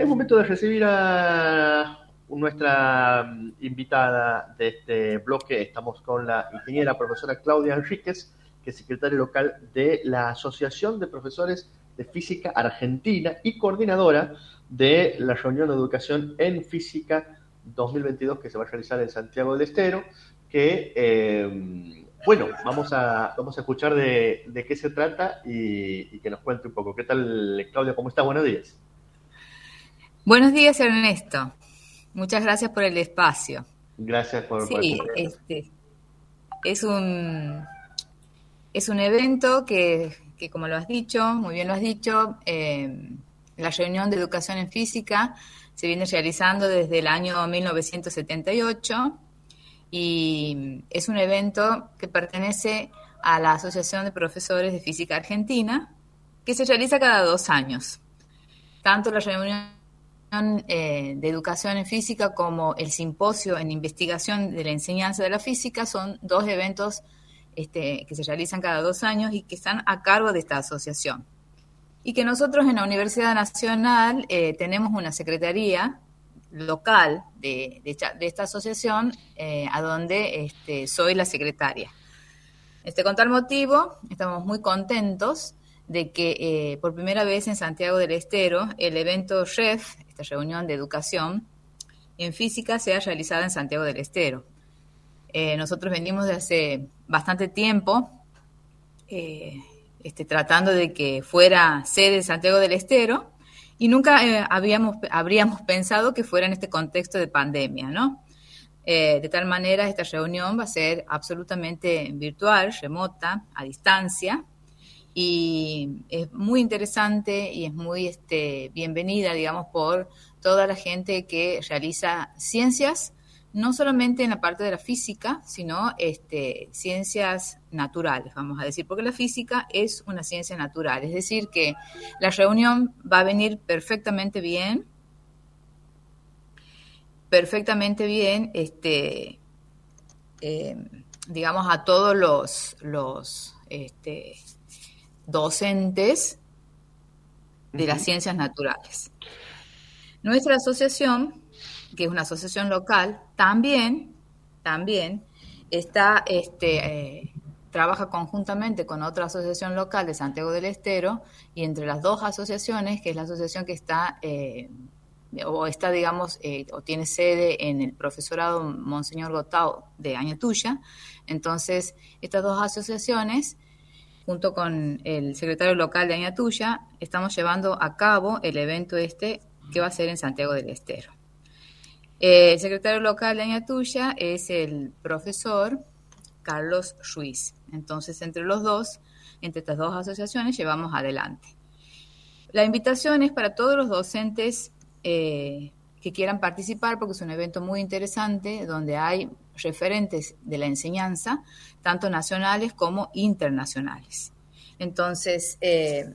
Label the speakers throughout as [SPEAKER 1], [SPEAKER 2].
[SPEAKER 1] Es momento de recibir a nuestra mm, invitada de este bloque. Estamos con la ingeniera profesora Claudia Enríquez, que es secretaria local de la Asociación de Profesores de Física Argentina y coordinadora de la reunión de educación en física 2022 que se va a realizar en Santiago del Estero, que, eh, bueno, vamos a, vamos a escuchar de, qué se trata y, y, que nos cuente un poco. ¿Qué tal, Claudia? ¿Cómo está? Buenos días.
[SPEAKER 2] Buenos días, Ernesto. Muchas gracias por el espacio.
[SPEAKER 1] Gracias por...
[SPEAKER 2] Sí, este, es un, es un evento que, como lo has dicho, muy bien lo has dicho, eh, la reunión de educación en física se viene realizando desde el año 1978 y es un evento que pertenece a la Asociación de Profesores de Física Argentina, que se realiza cada dos años. Tanto la reunión eh, de educación en física como el simposio en investigación de la enseñanza de la física son dos eventos este, que se realizan cada dos años y que están a cargo de esta asociación. Y que nosotros en la Universidad Nacional eh, tenemos una secretaría local de, esta asociación eh, a donde este, soy la secretaria. Este, con tal motivo, estamos muy contentos de que por primera vez en Santiago del Estero el evento REF, reunión de educación en física sea realizada en Santiago del Estero. Eh, nosotros venimos de hace bastante tiempo eh, este, tratando de que fuera sede de Santiago del Estero y nunca eh, habíamos, habríamos pensado que fuera en este contexto de pandemia, ¿no? de tal manera, esta reunión va a ser absolutamente virtual, remota, a distancia, y es muy interesante y es muy este, bienvenida, digamos, por toda la gente que realiza ciencias, no solamente en la parte de la física, sino este, ciencias naturales, vamos a decir, porque la física es una ciencia natural, es decir, que la reunión va a venir perfectamente bien, perfectamente bien, este, eh, digamos, a todos los, este, docentes de las ciencias naturales. Nuestra asociación, que es una asociación local, también, también está, este, eh, trabaja conjuntamente con otra asociación local de Santiago del Estero y entre las dos asociaciones, que es la asociación que está eh, o está, digamos, eh, o tiene sede en el profesorado Monseñor Gotao de Añatuya. Entonces, estas dos asociaciones junto con el secretario local de Añatuya, estamos llevando a cabo el evento este que va a ser en Santiago del Estero. El secretario local de Añatuya es el profesor Carlos Ruiz. Entonces, entre los dos, entre estas dos asociaciones, llevamos adelante. La invitación es para todos los docentes eh, que quieran participar, porque es un evento muy interesante donde hay referentes de la enseñanza, tanto nacionales como internacionales. Entonces, eh,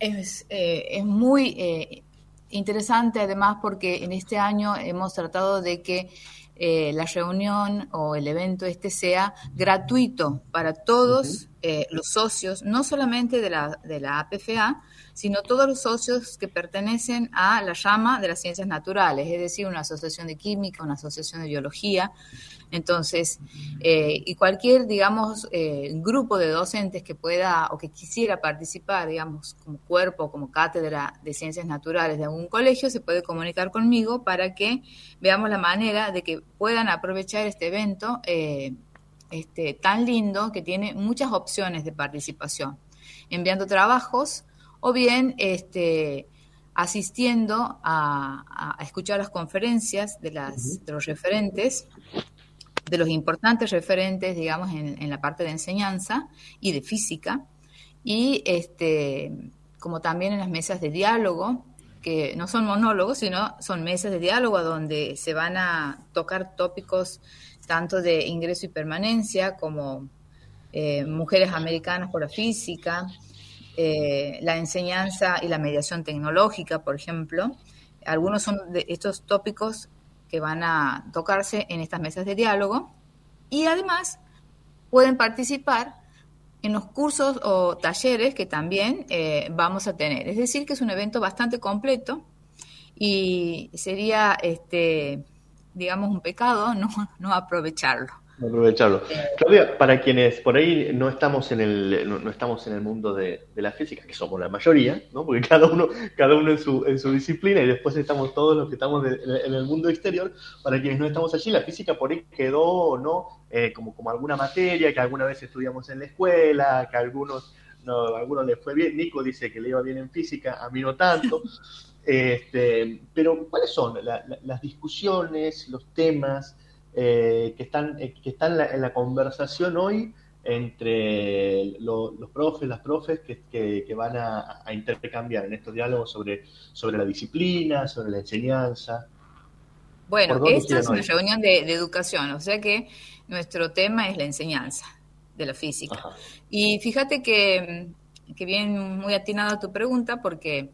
[SPEAKER 2] es, eh, es, muy eh, interesante además porque en este año hemos tratado de que la reunión o el evento este sea gratuito para todos los socios, no solamente de la, de la APFA, sino todos los socios que pertenecen a la llama de las ciencias naturales, es decir, una asociación de química, una asociación de biología, entonces, eh, y cualquier, digamos, eh, grupo de docentes que pueda o que quisiera participar, digamos, como cuerpo, como cátedra de ciencias naturales de algún colegio, se puede comunicar conmigo para que veamos la manera de que puedan aprovechar este evento eh, este, tan lindo que tiene muchas opciones de participación, enviando trabajos o bien este, asistiendo a, escuchar las conferencias de, las, de los referentes de los importantes referentes, digamos, en, la parte de enseñanza y de física, y este, como también en las mesas de diálogo, que no son monólogos, sino son mesas de diálogo donde se van a tocar tópicos tanto de ingreso y permanencia como eh, mujeres americanas por la física, eh, la enseñanza y la mediación tecnológica, por ejemplo. Algunos son de estos tópicos que van a tocarse en estas mesas de diálogo y además pueden participar en los cursos o talleres que también eh, vamos a tener. Es decir, que es un evento bastante completo y sería, este, digamos, un pecado no, no aprovecharlo.
[SPEAKER 1] Aprovecharlo. Claudia, para quienes por ahí no estamos en el, no, estamos en el mundo de, la física, que somos la mayoría, ¿no? porque cada uno, cada uno en su, en su disciplina y después estamos todos los que estamos en el mundo exterior, para quienes no estamos allí, la física por ahí quedó no eh, como, como alguna materia que alguna vez estudiamos en la escuela, que a algunos, no, a algunos les fue bien, Nico dice que le iba bien en física, a mí no tanto. Este, pero, ¿cuáles son las discusiones, los temas eh, que están, eh, que están en, la, conversación hoy entre los profes, las profes que, que, van a, intercambiar en estos diálogos sobre, sobre la disciplina, sobre la enseñanza.
[SPEAKER 2] Bueno, esta es una reunión de, educación, o sea que nuestro tema es la enseñanza de la física. Y fíjate que, que bien muy atinada tu pregunta, porque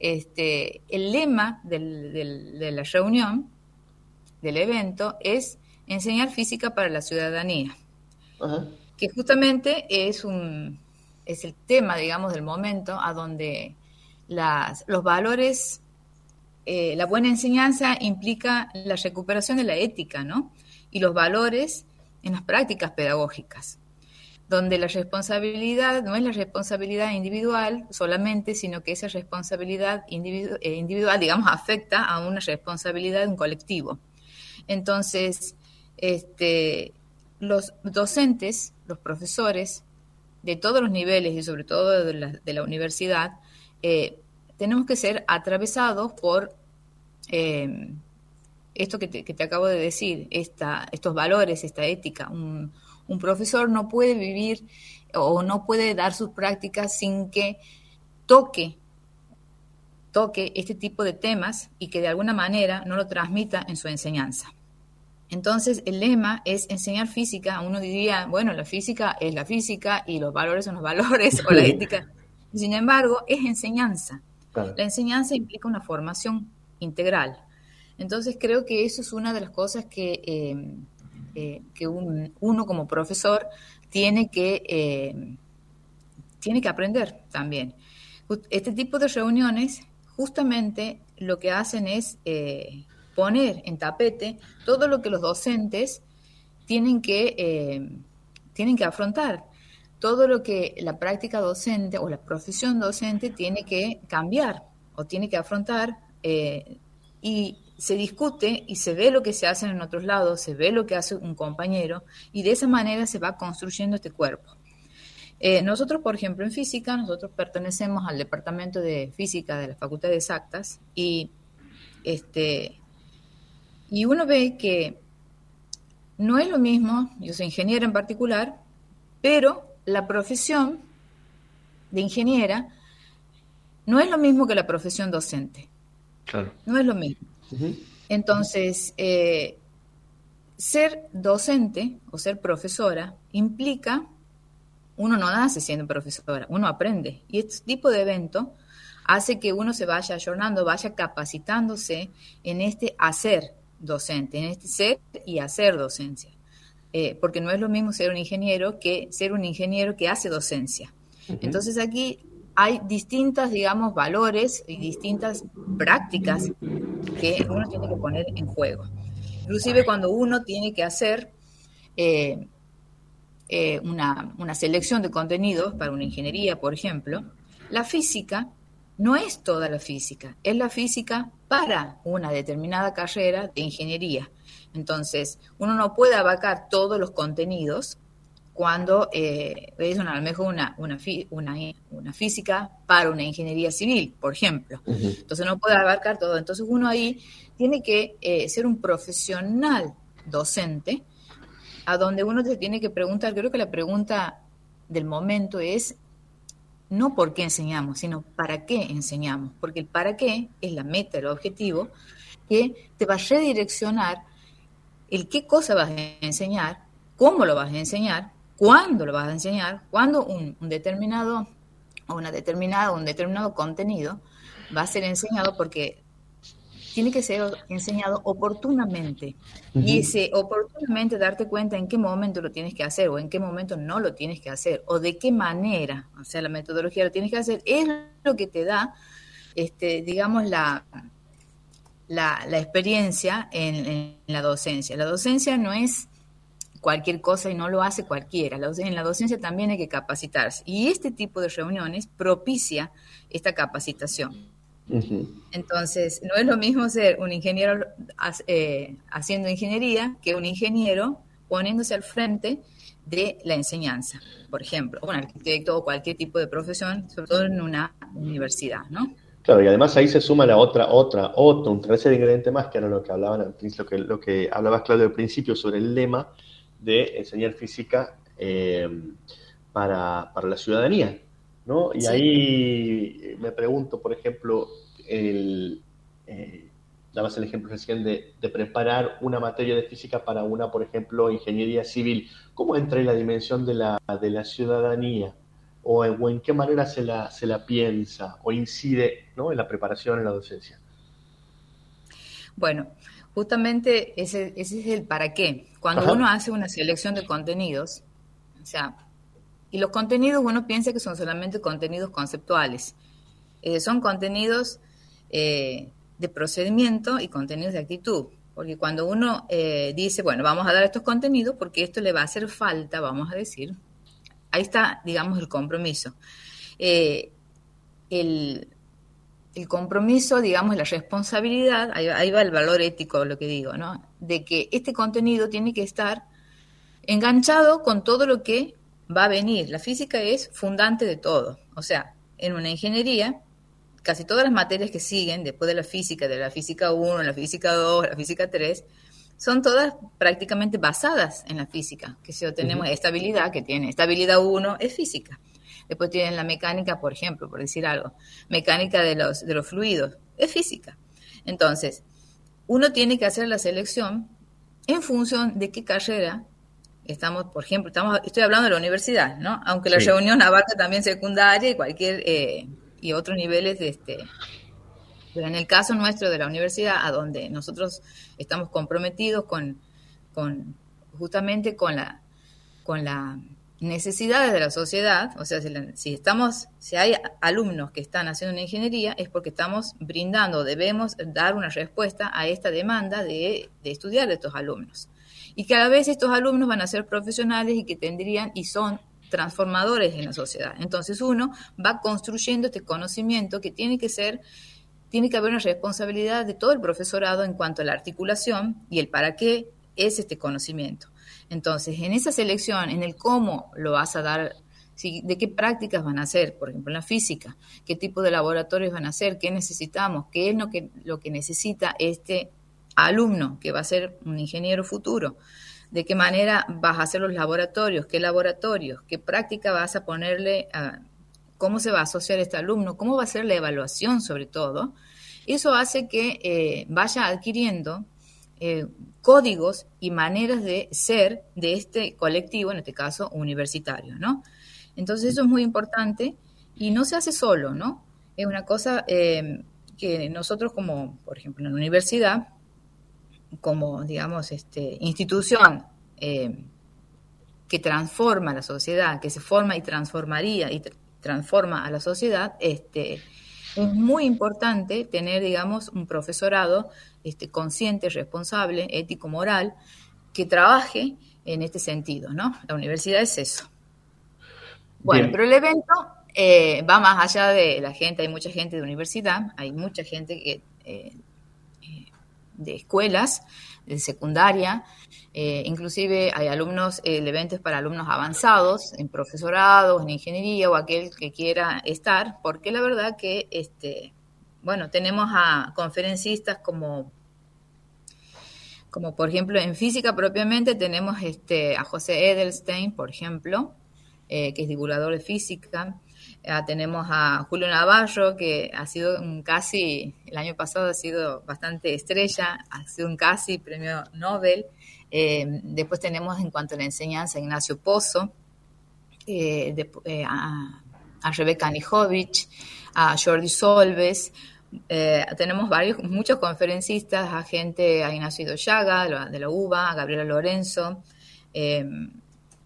[SPEAKER 2] este, el lema de la reunión del evento es enseñar física para la ciudadanía, que justamente es un es el tema, digamos, del momento a donde las, los valores, eh, la buena enseñanza implica la recuperación de la ética, ¿no? Y los valores en las prácticas pedagógicas, donde la responsabilidad no es la responsabilidad individual solamente, sino que esa responsabilidad eh, individual, digamos, afecta a una responsabilidad de un colectivo. Entonces, este, los docentes, los profesores de todos los niveles y sobre todo de la, universidad, eh, tenemos que ser atravesados por eh, esto que te, acabo de decir, esta, estos valores, esta ética. Un, un profesor no puede vivir o no puede dar sus prácticas sin que toque toque este tipo de temas y que de alguna manera no lo transmita en su enseñanza. Entonces, el lema es enseñar física. Uno diría, bueno, la física es la física y los valores son los valores o la ética. Sin embargo, es enseñanza. La enseñanza implica una formación integral. Entonces, creo que eso es una de las cosas que, eh, eh, que uno como profesor tiene que, eh, tiene que aprender también. Este tipo de reuniones justamente lo que hacen es poner en tapete todo lo que los docentes tienen que, eh, tienen que afrontar, todo lo que la práctica docente o la profesión docente tiene que cambiar o tiene que afrontar eh, y se discute y se ve lo que se hace en otros lados, se ve lo que hace un compañero y de esa manera se va construyendo este cuerpo. Eh, nosotros, por ejemplo, en física, nosotros pertenecemos al departamento de física de la Facultad de Exactas y este, y uno ve que no es lo mismo, yo soy ingeniera en particular, pero la profesión de ingeniera no es lo mismo que la profesión docente. Claro. No es lo mismo. Entonces, eh, ser docente o ser profesora implica, uno no nace siendo profesora, uno aprende. Y este tipo de evento hace que uno se vaya ayornando, vaya capacitándose en este hacer, docente, en este ser y hacer docencia. Eh, porque no es lo mismo ser un ingeniero que ser un ingeniero que hace docencia. Entonces aquí hay distintas, digamos, valores y distintas prácticas que uno tiene que poner en juego. Inclusive cuando uno tiene que hacer eh, eh, una, una selección de contenidos para una ingeniería, por ejemplo, la física no es toda la física, es la física para una determinada carrera de ingeniería. Entonces, uno no puede abarcar todos los contenidos cuando eh, es a lo mejor una, una, una, física para una ingeniería civil, por ejemplo. Entonces, no puede abarcar todo. Entonces, uno ahí tiene que eh, ser un profesional docente, a donde uno se tiene que preguntar, creo que la pregunta del momento es no por qué enseñamos, sino para qué enseñamos, porque el para qué es la meta, el objetivo, que te va a redireccionar el qué cosa vas a enseñar, cómo lo vas a enseñar, cuándo lo vas a enseñar, cuándo un, determinado o una determinada, un determinado contenido va a ser enseñado porque tiene que ser enseñado oportunamente. Y ese oportunamente darte cuenta en qué momento lo tienes que hacer o en qué momento no lo tienes que hacer o de qué manera, o sea, la metodología lo tienes que hacer, es lo que te da, este, digamos, la, la, experiencia en, la docencia. La docencia no es cualquier cosa y no lo hace cualquiera. en la docencia también hay que capacitarse. Y este tipo de reuniones propicia esta capacitación. Entonces, no es lo mismo ser un ingeniero eh, haciendo ingeniería que un ingeniero poniéndose al frente de la enseñanza, por ejemplo, o un arquitecto o cualquier tipo de profesión, sobre todo en una universidad, ¿no?
[SPEAKER 1] Claro, y además ahí se suma la otra, otra, otro, un tercer ingrediente más, que era lo que hablaban al principio, lo que, lo que hablabas, Claudio, al principio sobre el lema de enseñar física eh, para, la ciudadanía, ¿no? Y ahí me pregunto, por ejemplo, el, eh, dabas el ejemplo recién de, de, preparar una materia de física para una, por ejemplo, ingeniería civil. ¿Cómo entra en la dimensión de la, de la ciudadanía? o, en qué manera se la, se la piensa o incide ¿no? en la preparación, en la docencia?
[SPEAKER 2] Bueno, justamente ese, ese es el para qué. Cuando uno hace una selección de contenidos, o sea, y los contenidos uno piensa que son solamente contenidos conceptuales, eh, son contenidos eh, de procedimiento y contenidos de actitud. Porque cuando uno eh, dice, bueno, vamos a dar estos contenidos porque esto le va a hacer falta, vamos a decir, Ahí está, digamos, el compromiso. Eh, el, compromiso, digamos, la responsabilidad, ahí, va el valor ético, lo que digo, ¿no? De que este contenido tiene que estar enganchado con todo lo que va a venir. La física es fundante de todo. O sea, en una ingeniería, casi todas las materias que siguen después de la física, de la física 1, la física 2, la física 3, son todas prácticamente basadas en la física, que si tenemos estabilidad, que tiene estabilidad 1, es física. Después tienen la mecánica, por ejemplo, por decir algo, mecánica de los, de los fluidos, es física. Entonces, uno tiene que hacer la selección en función de qué carrera estamos, por ejemplo, estamos, estoy hablando de la universidad, ¿no? Aunque la reunión abarca también secundaria y cualquier, eh, y otros niveles de este, pero en el caso nuestro de la universidad, a donde nosotros estamos comprometidos con, justamente con la, con la necesidades de la sociedad, o sea, si, estamos, si hay alumnos que están haciendo una ingeniería, es porque estamos brindando, debemos dar una respuesta a esta demanda de, de estudiar de estos alumnos. Y que a la vez estos alumnos van a ser profesionales y que tendrían y son transformadores en la sociedad. Entonces uno va construyendo este conocimiento que tiene que ser tiene que haber una responsabilidad de todo el profesorado en cuanto a la articulación y el para qué es este conocimiento. Entonces, en esa selección, en el cómo lo vas a dar, de qué prácticas van a hacer, por ejemplo, en la física, qué tipo de laboratorios van a hacer, qué necesitamos, qué es lo que, lo que necesita este alumno que va a ser un ingeniero futuro, de qué manera vas a hacer los laboratorios, qué laboratorios, qué práctica vas a ponerle a cómo se va a asociar este alumno, cómo va a ser la evaluación sobre todo, eso hace que eh, vaya adquiriendo eh, códigos y maneras de ser de este colectivo, en este caso universitario, ¿no? Entonces eso es muy importante y no se hace solo, ¿no? Es una cosa eh, que nosotros como, por ejemplo, en la universidad, como, digamos, este, institución que transforma la sociedad, que se forma y transformaría y transforma a la sociedad, este, es muy importante tener, digamos, un profesorado este, consciente, responsable, ético, moral, que trabaje en este sentido, ¿no? La universidad es eso. Bueno, pero el evento eh, va más allá de la gente, hay mucha gente de universidad, hay mucha gente que, eh, eh, de escuelas, de secundaria, eh, inclusive hay alumnos, el evento es para alumnos avanzados, en profesorado, en ingeniería o aquel que quiera estar, porque la verdad que, este, bueno, tenemos a conferencistas como, como por ejemplo en física propiamente tenemos este, a José Edelstein, por ejemplo, eh, que es divulgador de física. Ah, tenemos a Julio Navarro, que ha sido un casi, el año pasado ha sido bastante estrella, ha sido un casi premio Nobel. Eh, después tenemos en cuanto a la enseñanza Ignacio Pozo, eh, eh, a, Rebeca Nijovic, a Jordi Solves. tenemos varios, muchos conferencistas, a gente, a Ignacio Idoyaga de la UBA, a Gabriela Lorenzo,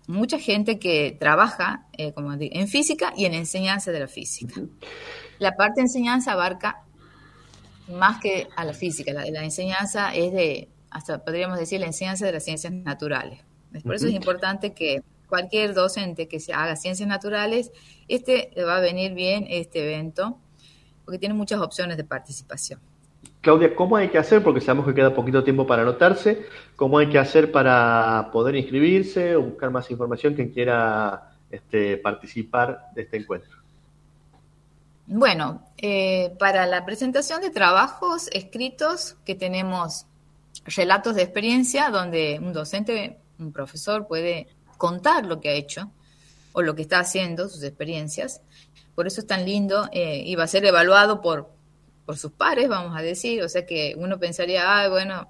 [SPEAKER 2] mucha gente que trabaja como en física y en enseñanza de la física. La parte de enseñanza abarca más que a la física, la, la enseñanza es de, hasta podríamos decir, la enseñanza de las ciencias naturales. Por eso es importante que cualquier docente que se haga ciencias naturales, este le va a venir bien este evento, porque tiene muchas opciones de participación.
[SPEAKER 1] Claudia, ¿cómo hay que hacer? Porque sabemos que queda poquito tiempo para anotarse. ¿Cómo hay que hacer para poder inscribirse o buscar más información quien quiera este, participar de este encuentro?
[SPEAKER 2] Bueno, eh, para la presentación de trabajos escritos que tenemos relatos de experiencia donde un docente, un profesor puede contar lo que ha hecho o lo que está haciendo, sus experiencias. Por eso es tan lindo eh, y va a ser evaluado por, por sus pares, vamos a decir. O sea que uno pensaría, ah, bueno,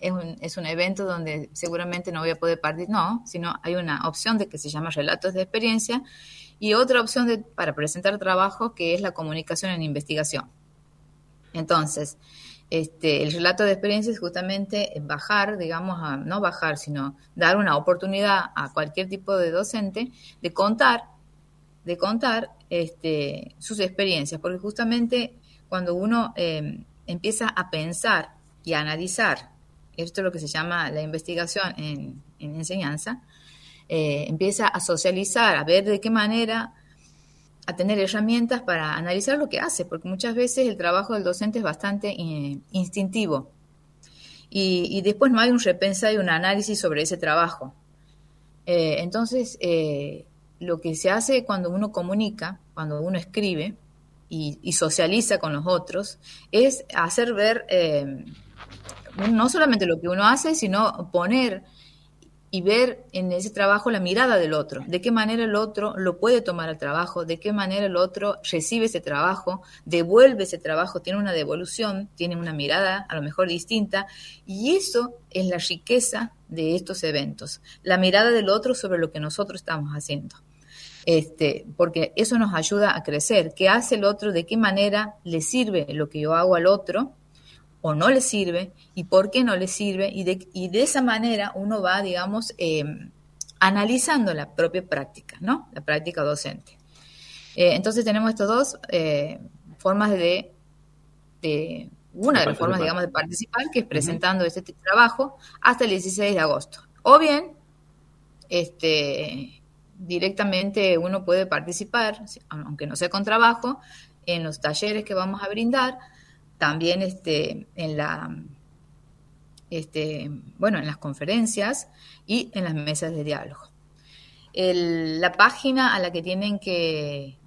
[SPEAKER 2] es un, es un evento donde seguramente no voy a poder partir. No, sino hay una opción de que se llama relatos de experiencia y otra opción de, para presentar trabajo que es la comunicación en investigación. Entonces, este, el relato de experiencia es justamente bajar, digamos, a, no bajar, sino dar una oportunidad a cualquier tipo de docente de contar, de contar este, sus experiencias, porque justamente cuando uno em, empieza a pensar y a analizar, esto es lo que se llama la investigación en, en enseñanza, eh, empieza a socializar, a ver de qué manera, a tener herramientas para analizar lo que hace, porque muchas veces el trabajo del docente es bastante eh, instintivo. Y, después no hay un repensa y un análisis sobre ese trabajo. Eh, entonces, lo que se hace cuando uno comunica, cuando uno escribe y, socializa con los otros, es hacer ver no solamente lo que uno hace, sino poner y ver en ese trabajo la mirada del otro, de qué manera el otro lo puede tomar al trabajo, de qué manera el otro recibe ese trabajo, devuelve ese trabajo, tiene una devolución, tiene una mirada a lo mejor distinta, y eso es la riqueza de estos eventos, la mirada del otro sobre lo que nosotros estamos haciendo. Este, porque eso nos ayuda a crecer. ¿Qué hace el otro? ¿De qué manera le sirve lo que yo hago al otro? o no le sirve y por qué no le sirve y de, y de esa manera uno va, digamos, em, analizando la propia práctica, ¿no? La práctica docente. Eh, entonces tenemos estas dos eh, formas de, una de las formas, digamos, de participar, que es presentando este trabajo hasta el 16 de agosto. O bien, este, directamente uno puede participar, aunque no sea con trabajo, en los talleres que vamos a brindar, también este, en la este, bueno, en las conferencias y en las mesas de diálogo. la página a la que tienen que,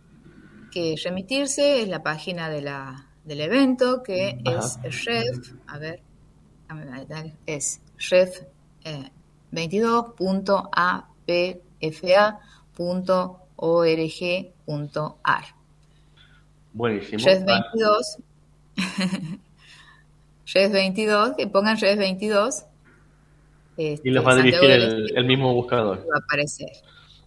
[SPEAKER 2] que remitirse es la página de la, del evento, que es ref, a ver, es ref22.apfa.org.ar.
[SPEAKER 1] Buenísimo.
[SPEAKER 2] Ref 22 Res 22, que pongan Res 22.
[SPEAKER 1] y los va a dirigir el, mismo buscador.
[SPEAKER 2] Va a aparecer.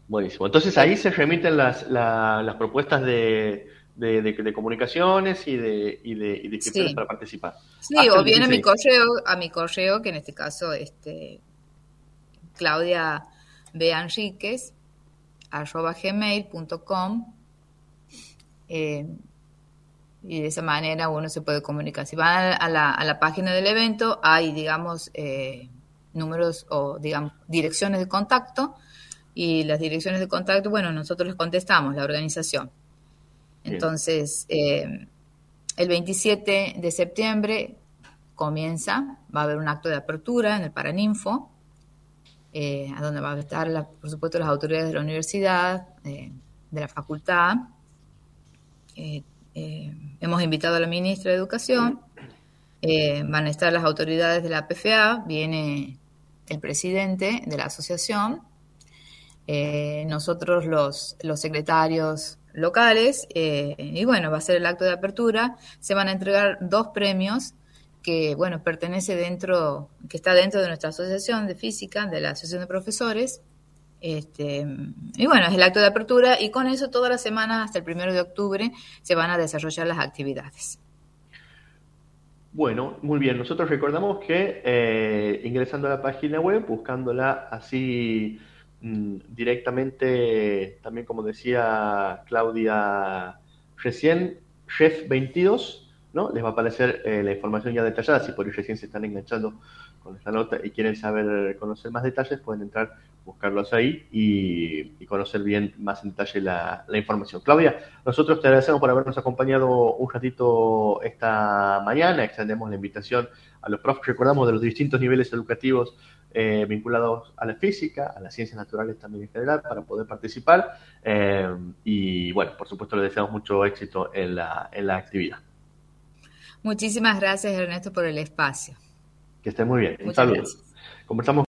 [SPEAKER 1] Buenísimo. Entonces ahí se remiten las, las propuestas de, de, comunicaciones y de, y de, y para participar.
[SPEAKER 2] Sí, o bien a mi correo, a mi correo, que en este caso este Claudia B. arroba gmail.com. Eh, y de esa manera uno se puede comunicar. Si van a la, a la página del evento, hay, digamos, eh, números o, digamos, direcciones de contacto y las direcciones de contacto, bueno, nosotros les contestamos, la organización. Entonces, eh, el 27 de septiembre comienza, va a haber un acto de apertura en el Paraninfo, eh, a donde van a estar, por supuesto, las autoridades de la universidad, de la facultad, eh, hemos invitado a la ministra de Educación, eh, van a estar las autoridades de la PFA, viene el presidente de la asociación, eh, nosotros los, los secretarios locales, y bueno, va a ser el acto de apertura, se van a entregar dos premios que, bueno, pertenece dentro, que está dentro de nuestra asociación de física, de la asociación de profesores, este, y bueno, es el acto de apertura y con eso todas las semanas hasta el primero de octubre se van a desarrollar las actividades.
[SPEAKER 1] Bueno, muy bien. Nosotros recordamos que eh, ingresando a la página web, buscándola así mm, directamente, también como decía Claudia recién, chef22 ¿no? Les va a aparecer eh, la información ya detallada, si por ahí recién se están enganchando con esta nota y quieren saber, conocer más detalles, pueden entrar, buscarlos ahí y, conocer bien más en detalle la, información. Claudia, nosotros te agradecemos por habernos acompañado un ratito esta mañana, extendemos la invitación a los profes, recordamos de los distintos niveles educativos eh, vinculados a la física, a las ciencias naturales también en general, para poder participar. Eh, y bueno, por supuesto, le deseamos mucho éxito en la, en la actividad.
[SPEAKER 2] Muchísimas gracias, Ernesto, por el espacio.
[SPEAKER 1] Que esté muy bien. Un saludo. Conversamos